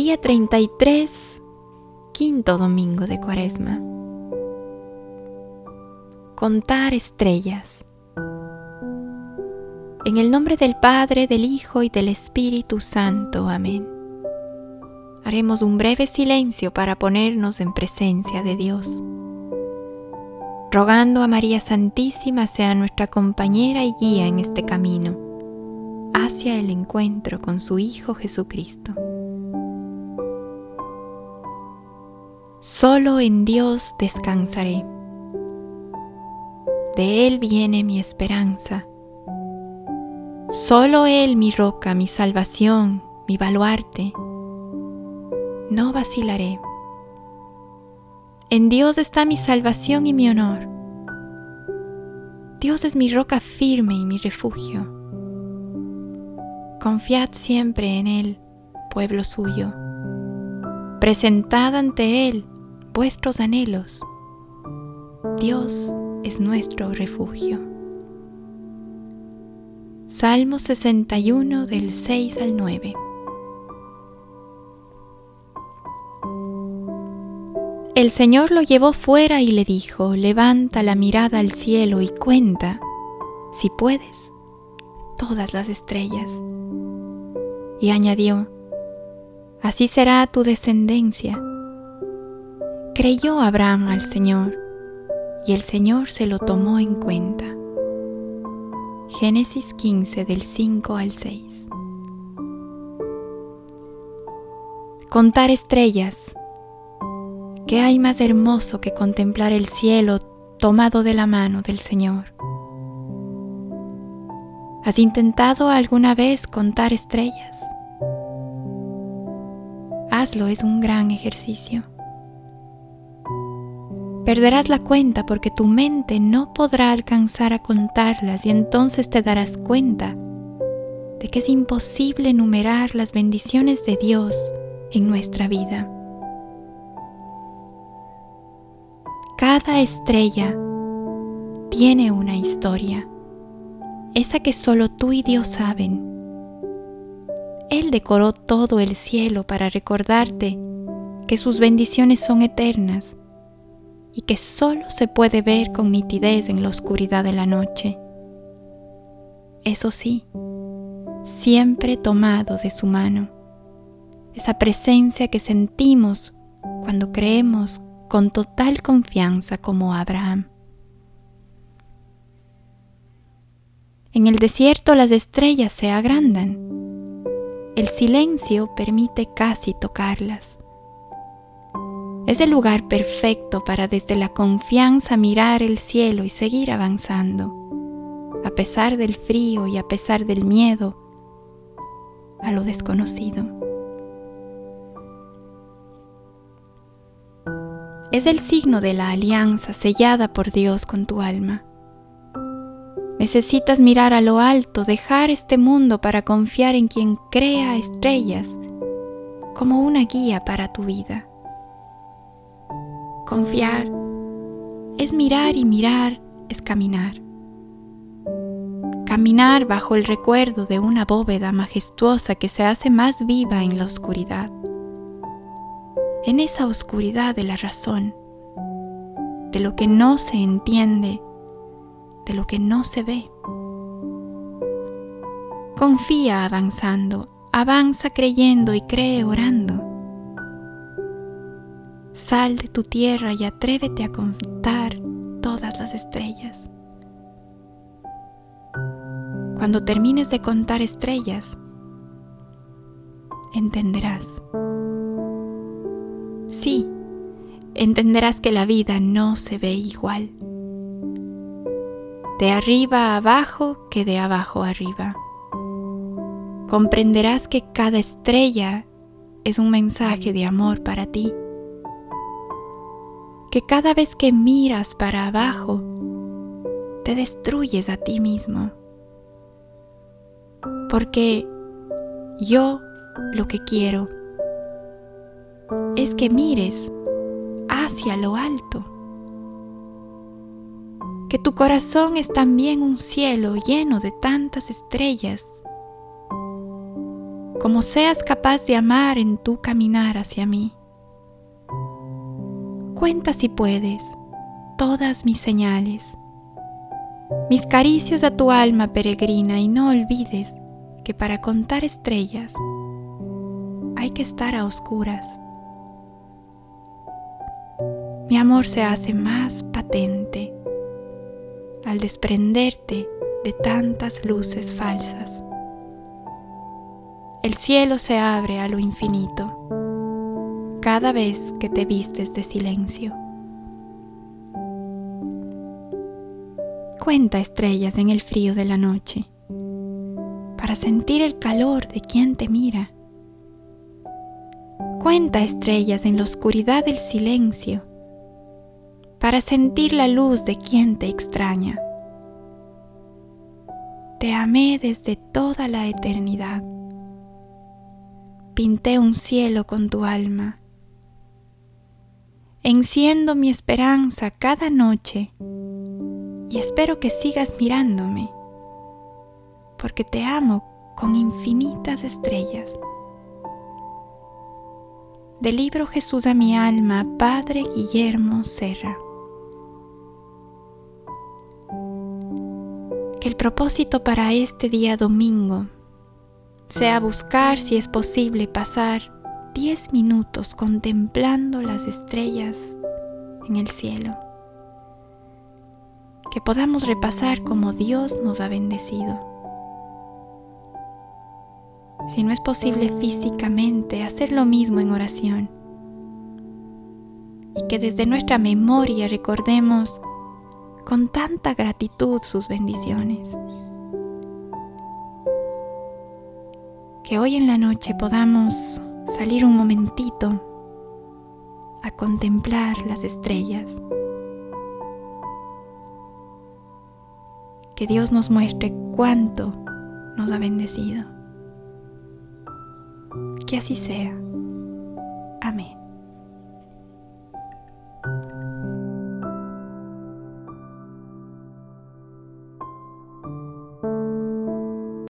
Día 33, quinto domingo de Cuaresma. Contar estrellas. En el nombre del Padre, del Hijo y del Espíritu Santo. Amén. Haremos un breve silencio para ponernos en presencia de Dios, rogando a María Santísima sea nuestra compañera y guía en este camino hacia el encuentro con su Hijo Jesucristo. Solo en Dios descansaré. De Él viene mi esperanza. Solo Él mi roca, mi salvación, mi baluarte. No vacilaré. En Dios está mi salvación y mi honor. Dios es mi roca firme y mi refugio. Confiad siempre en Él, pueblo suyo presentad ante Él vuestros anhelos. Dios es nuestro refugio. Salmo 61 del 6 al 9. El Señor lo llevó fuera y le dijo, levanta la mirada al cielo y cuenta, si puedes, todas las estrellas. Y añadió, así será tu descendencia. Creyó Abraham al Señor, y el Señor se lo tomó en cuenta. Génesis 15 del 5 al 6. Contar estrellas. ¿Qué hay más hermoso que contemplar el cielo tomado de la mano del Señor? ¿Has intentado alguna vez contar estrellas? hazlo, es un gran ejercicio. Perderás la cuenta porque tu mente no podrá alcanzar a contarlas y entonces te darás cuenta de que es imposible enumerar las bendiciones de Dios en nuestra vida. Cada estrella tiene una historia, esa que solo tú y Dios saben él decoró todo el cielo para recordarte que sus bendiciones son eternas y que solo se puede ver con nitidez en la oscuridad de la noche. Eso sí, siempre tomado de su mano, esa presencia que sentimos cuando creemos con total confianza como Abraham. En el desierto las estrellas se agrandan el silencio permite casi tocarlas. Es el lugar perfecto para desde la confianza mirar el cielo y seguir avanzando, a pesar del frío y a pesar del miedo a lo desconocido. Es el signo de la alianza sellada por Dios con tu alma. Necesitas mirar a lo alto, dejar este mundo para confiar en quien crea estrellas como una guía para tu vida. Confiar es mirar y mirar es caminar. Caminar bajo el recuerdo de una bóveda majestuosa que se hace más viva en la oscuridad. En esa oscuridad de la razón, de lo que no se entiende de lo que no se ve. Confía avanzando, avanza creyendo y cree orando. Sal de tu tierra y atrévete a contar todas las estrellas. Cuando termines de contar estrellas, entenderás. Sí, entenderás que la vida no se ve igual de arriba a abajo que de abajo arriba. Comprenderás que cada estrella es un mensaje de amor para ti. Que cada vez que miras para abajo, te destruyes a ti mismo. Porque yo lo que quiero es que mires hacia lo alto que tu corazón es también un cielo lleno de tantas estrellas como seas capaz de amar en tu caminar hacia mí. Cuenta si puedes todas mis señales, mis caricias a tu alma peregrina y no olvides que para contar estrellas hay que estar a oscuras. Mi amor se hace más patente al desprenderte de tantas luces falsas. El cielo se abre a lo infinito cada vez que te vistes de silencio. Cuenta estrellas en el frío de la noche para sentir el calor de quien te mira. Cuenta estrellas en la oscuridad del silencio para sentir la luz de quien te extraña. Te amé desde toda la eternidad pinté un cielo con tu alma. Enciendo mi esperanza cada noche y espero que sigas mirándome, porque te amo con infinitas estrellas. Del libro Jesús a mi alma, Padre Guillermo Serra. Que el propósito para este día domingo sea buscar si es posible pasar 10 minutos contemplando las estrellas en el cielo. Que podamos repasar cómo Dios nos ha bendecido. Si no es posible físicamente, hacer lo mismo en oración. Y que desde nuestra memoria recordemos con tanta gratitud sus bendiciones. que hoy en la noche podamos salir un momentito a contemplar las estrellas. Que Dios nos muestre cuánto nos ha bendecido. Que así sea. Amén.